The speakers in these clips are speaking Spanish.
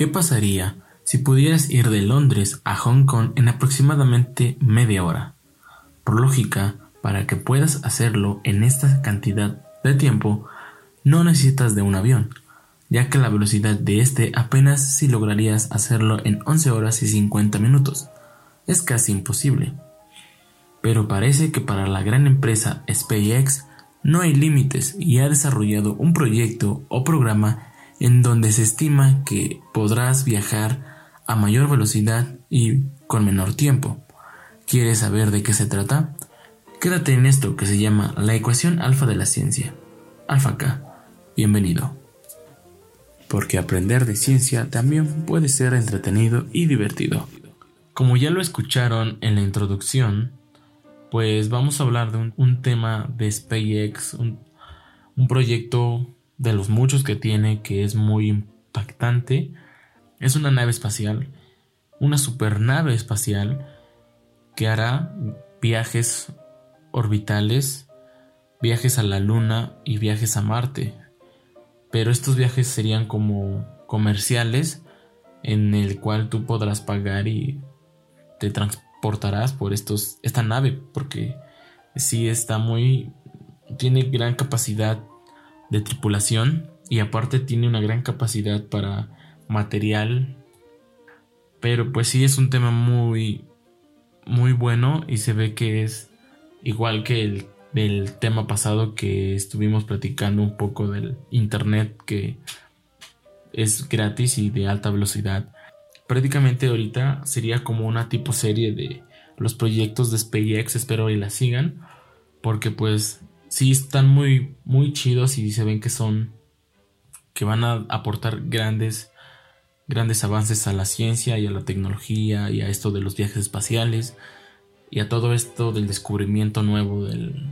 ¿Qué pasaría si pudieras ir de Londres a Hong Kong en aproximadamente media hora? Por lógica, para que puedas hacerlo en esta cantidad de tiempo, no necesitas de un avión, ya que la velocidad de este apenas si lograrías hacerlo en 11 horas y 50 minutos. Es casi imposible. Pero parece que para la gran empresa SpaceX no hay límites y ha desarrollado un proyecto o programa en donde se estima que podrás viajar a mayor velocidad y con menor tiempo. ¿Quieres saber de qué se trata? Quédate en esto que se llama la ecuación alfa de la ciencia. Alfa K. Bienvenido. Porque aprender de ciencia también puede ser entretenido y divertido. Como ya lo escucharon en la introducción, pues vamos a hablar de un, tema de SpaceX, un, un proyecto de los muchos que tiene que es muy impactante. Es una nave espacial, una supernave espacial que hará viajes orbitales, viajes a la Luna y viajes a Marte. Pero estos viajes serían como comerciales en el cual tú podrás pagar y te transportarás por estos esta nave porque sí está muy tiene gran capacidad de tripulación y aparte tiene una gran capacidad para material pero pues sí es un tema muy muy bueno y se ve que es igual que el del tema pasado que estuvimos platicando un poco del internet que es gratis y de alta velocidad. Prácticamente ahorita sería como una tipo serie de los proyectos de SpaceX, espero que la sigan, porque pues sí están muy muy chidos y se ven que son que van a aportar grandes grandes avances a la ciencia y a la tecnología y a esto de los viajes espaciales y a todo esto del descubrimiento nuevo del,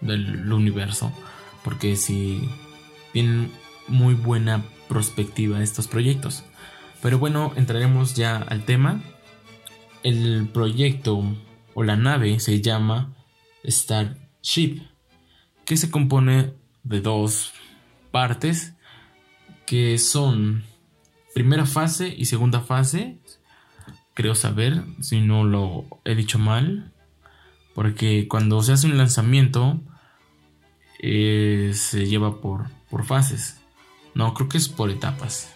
del universo. Porque si tienen muy buena perspectiva estos proyectos. Pero bueno, entraremos ya al tema. El proyecto o la nave se llama Starship, que se compone de dos partes, que son primera fase y segunda fase creo saber, si no lo he dicho mal, porque cuando se hace un lanzamiento eh, se lleva por, por fases. No, creo que es por etapas.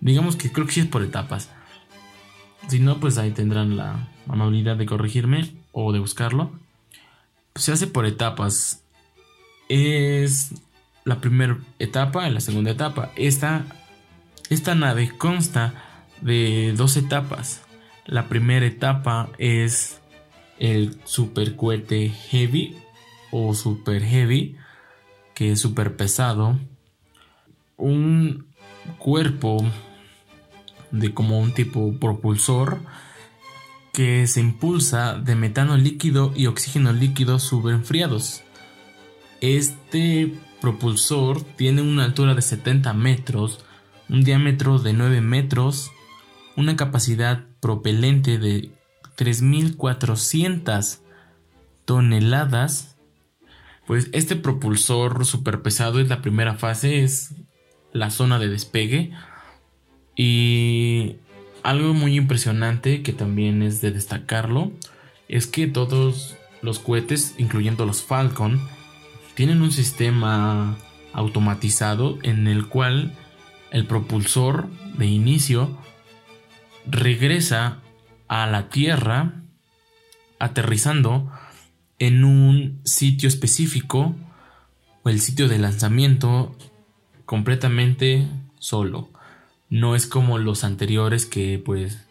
Digamos que creo que sí es por etapas. Si no, pues ahí tendrán la amabilidad de corregirme o de buscarlo. Se hace por etapas. Es la primera etapa la segunda etapa. Esta, esta nave consta de dos etapas. La primera etapa es el super cohete heavy o super heavy, que es super pesado. Un cuerpo de como un tipo propulsor que se impulsa de metano líquido y oxígeno líquido subenfriados. Este propulsor tiene una altura de 70 metros, un diámetro de 9 metros, una capacidad propelente de 3.400 toneladas. Pues este propulsor super pesado es la primera fase, es la zona de despegue. Y algo muy impresionante que también es de destacarlo es que todos los cohetes, incluyendo los Falcon, tienen un sistema automatizado en el cual el propulsor de inicio regresa a la Tierra aterrizando en un sitio específico o el sitio de lanzamiento completamente solo. No es como los anteriores que pues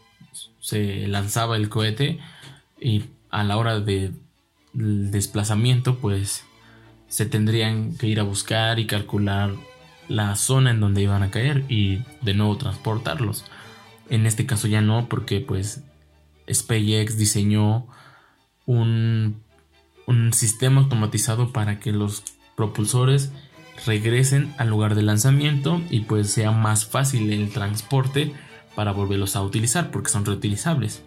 se lanzaba el cohete y a la hora de desplazamiento pues se tendrían que ir a buscar y calcular la zona en donde iban a caer y de nuevo transportarlos. En este caso ya no, porque pues SpaceX diseñó un, un sistema automatizado para que los propulsores regresen al lugar de lanzamiento y pues sea más fácil el transporte para volverlos a utilizar porque son reutilizables.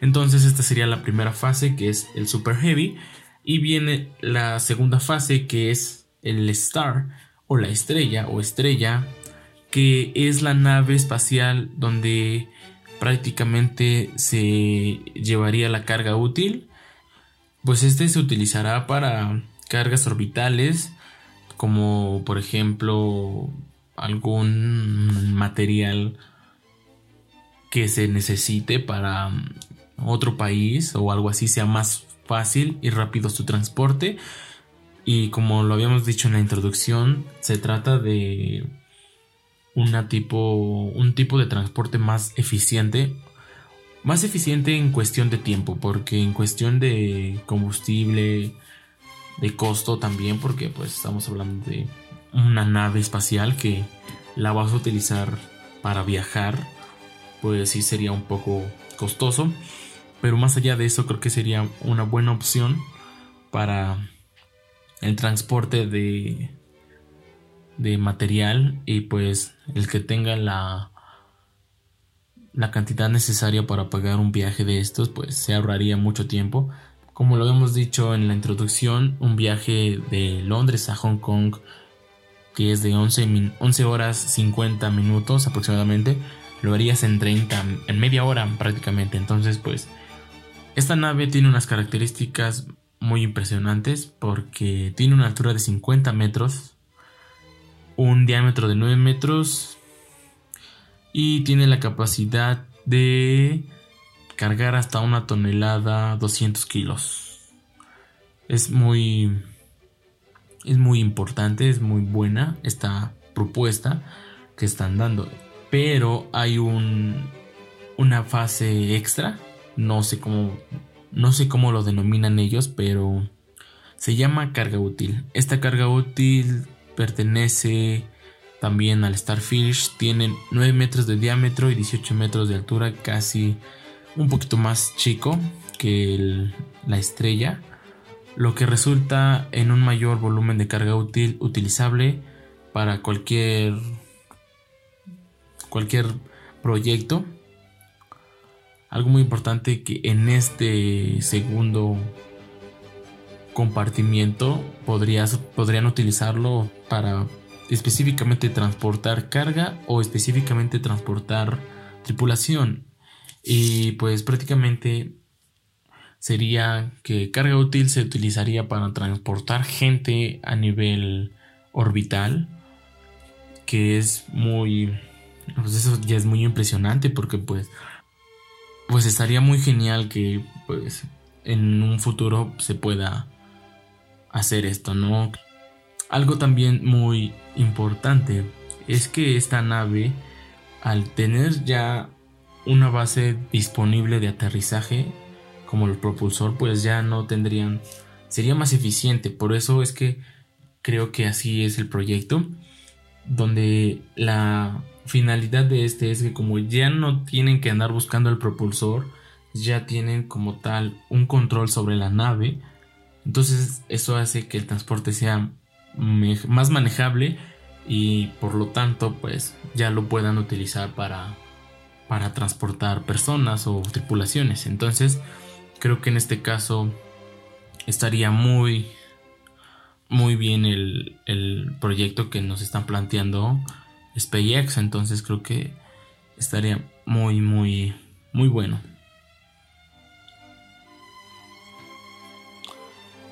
Entonces esta sería la primera fase que es el Super Heavy y viene la segunda fase que es el Star o la estrella o estrella que es la nave espacial donde prácticamente se llevaría la carga útil, pues este se utilizará para cargas orbitales, como por ejemplo algún material que se necesite para otro país o algo así sea más fácil y rápido su transporte. Y como lo habíamos dicho en la introducción, se trata de una tipo, un tipo de transporte más eficiente. Más eficiente en cuestión de tiempo, porque en cuestión de combustible, de costo también, porque pues estamos hablando de una nave espacial que la vas a utilizar para viajar, pues sí sería un poco costoso. Pero más allá de eso, creo que sería una buena opción para el transporte de, de material y pues el que tenga la la cantidad necesaria para pagar un viaje de estos pues se ahorraría mucho tiempo como lo hemos dicho en la introducción un viaje de Londres a Hong Kong que es de 11, 11 horas 50 minutos aproximadamente lo harías en 30 en media hora prácticamente. Entonces pues esta nave tiene unas características muy impresionantes porque tiene una altura de 50 metros, un diámetro de 9 metros y tiene la capacidad de cargar hasta una tonelada 200 kilos. Es muy es muy importante, es muy buena esta propuesta que están dando, pero hay un una fase extra, no sé cómo no sé cómo lo denominan ellos, pero se llama carga útil. Esta carga útil pertenece también al Starfish. Tiene 9 metros de diámetro y 18 metros de altura, casi un poquito más chico que la estrella. Lo que resulta en un mayor volumen de carga útil utilizable para cualquier cualquier proyecto algo muy importante que en este segundo compartimiento podrías, podrían utilizarlo para específicamente transportar carga o específicamente transportar tripulación. Y pues prácticamente sería que carga útil se utilizaría para transportar gente a nivel orbital, que es muy... Pues eso ya es muy impresionante porque pues pues estaría muy genial que pues en un futuro se pueda hacer esto, ¿no? Algo también muy importante es que esta nave al tener ya una base disponible de aterrizaje como el propulsor pues ya no tendrían sería más eficiente por eso es que creo que así es el proyecto donde la finalidad de este es que como ya no tienen que andar buscando el propulsor, ya tienen como tal un control sobre la nave. Entonces eso hace que el transporte sea más manejable y por lo tanto pues ya lo puedan utilizar para, para transportar personas o tripulaciones. Entonces creo que en este caso estaría muy muy bien el, el proyecto que nos están planteando SpaceX, entonces creo que estaría muy, muy, muy bueno.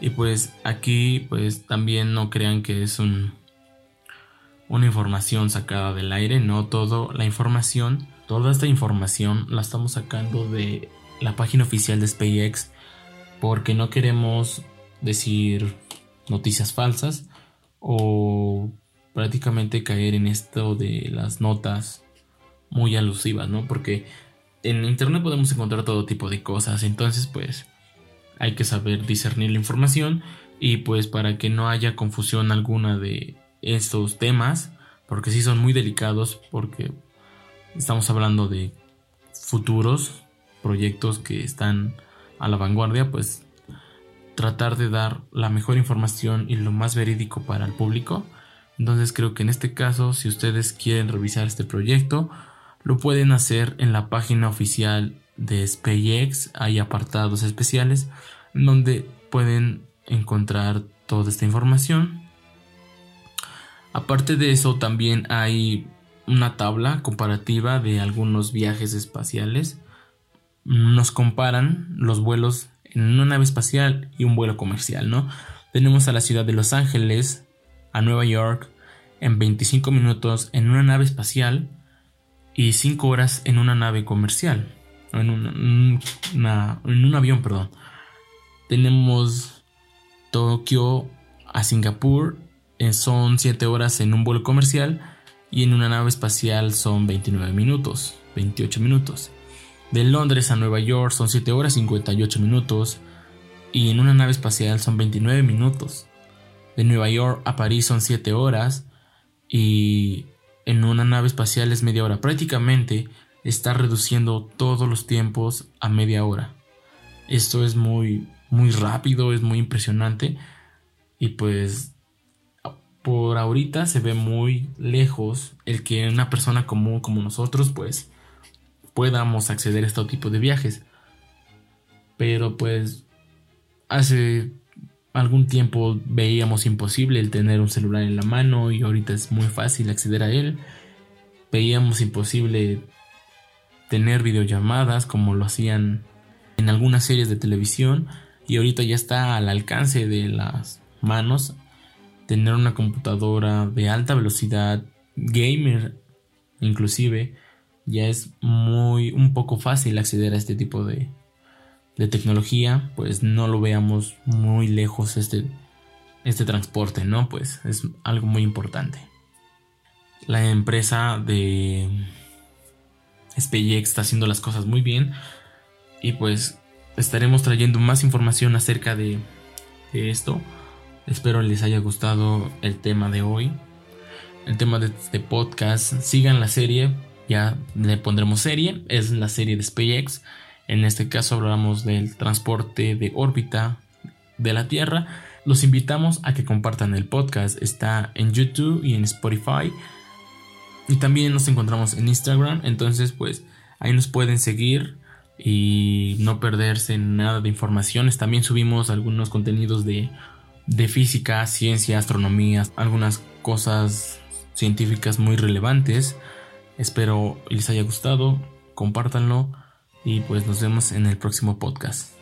Y pues aquí pues también no crean que es un una información sacada del aire, no todo la información, toda esta información la estamos sacando de la página oficial de SpaceX porque no queremos decir noticias falsas o prácticamente caer en esto de las notas muy alusivas, ¿no? Porque en internet podemos encontrar todo tipo de cosas, entonces pues hay que saber discernir la información y pues para que no haya confusión alguna de estos temas, porque sí son muy delicados, porque estamos hablando de futuros proyectos que están a la vanguardia, pues tratar de dar la mejor información y lo más verídico para el público entonces creo que en este caso, si ustedes quieren revisar este proyecto, lo pueden hacer en la página oficial de SpaceX. Hay apartados especiales donde pueden encontrar toda esta información. Aparte de eso, también hay una tabla comparativa de algunos viajes espaciales. Nos comparan los vuelos en una nave espacial y un vuelo comercial, ¿no? Tenemos a la ciudad de Los Ángeles, a Nueva York, en 25 minutos en una nave espacial y 5 horas en una nave comercial. En, en un avión, perdón. Tenemos Tokio a Singapur, son 7 horas en un vuelo comercial y en una nave espacial son 29 minutos, 28 minutos. De Londres a Nueva York son 7 horas 58 minutos y en una nave espacial son 29 minutos. De Nueva York a París son 7 horas y en una nave espacial es media hora. Prácticamente está reduciendo todos los tiempos a media hora. Esto es muy, muy rápido, es muy impresionante y pues por ahorita se ve muy lejos el que una persona común como nosotros pues podamos acceder a este tipo de viajes. Pero pues hace algún tiempo veíamos imposible el tener un celular en la mano y ahorita es muy fácil acceder a él. Veíamos imposible tener videollamadas como lo hacían en algunas series de televisión y ahorita ya está al alcance de las manos tener una computadora de alta velocidad gamer inclusive ya es muy un poco fácil acceder a este tipo de, de tecnología, pues no lo veamos muy lejos este, este transporte, ¿no? Pues es algo muy importante. La empresa de SpaceX está haciendo las cosas muy bien y pues estaremos trayendo más información acerca de, de esto. Espero les haya gustado el tema de hoy. El tema de este podcast. Sigan la serie ya le pondremos serie, es la serie de SpaceX. En este caso hablamos del transporte de órbita de la Tierra. Los invitamos a que compartan el podcast. Está en YouTube y en Spotify. Y también nos encontramos en Instagram. Entonces, pues ahí nos pueden seguir y no perderse nada de informaciones. También subimos algunos contenidos de, de física, ciencia, astronomía, algunas cosas científicas muy relevantes. Espero les haya gustado, compártanlo y pues nos vemos en el próximo podcast.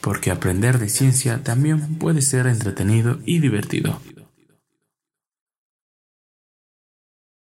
Porque aprender de ciencia también puede ser entretenido y divertido.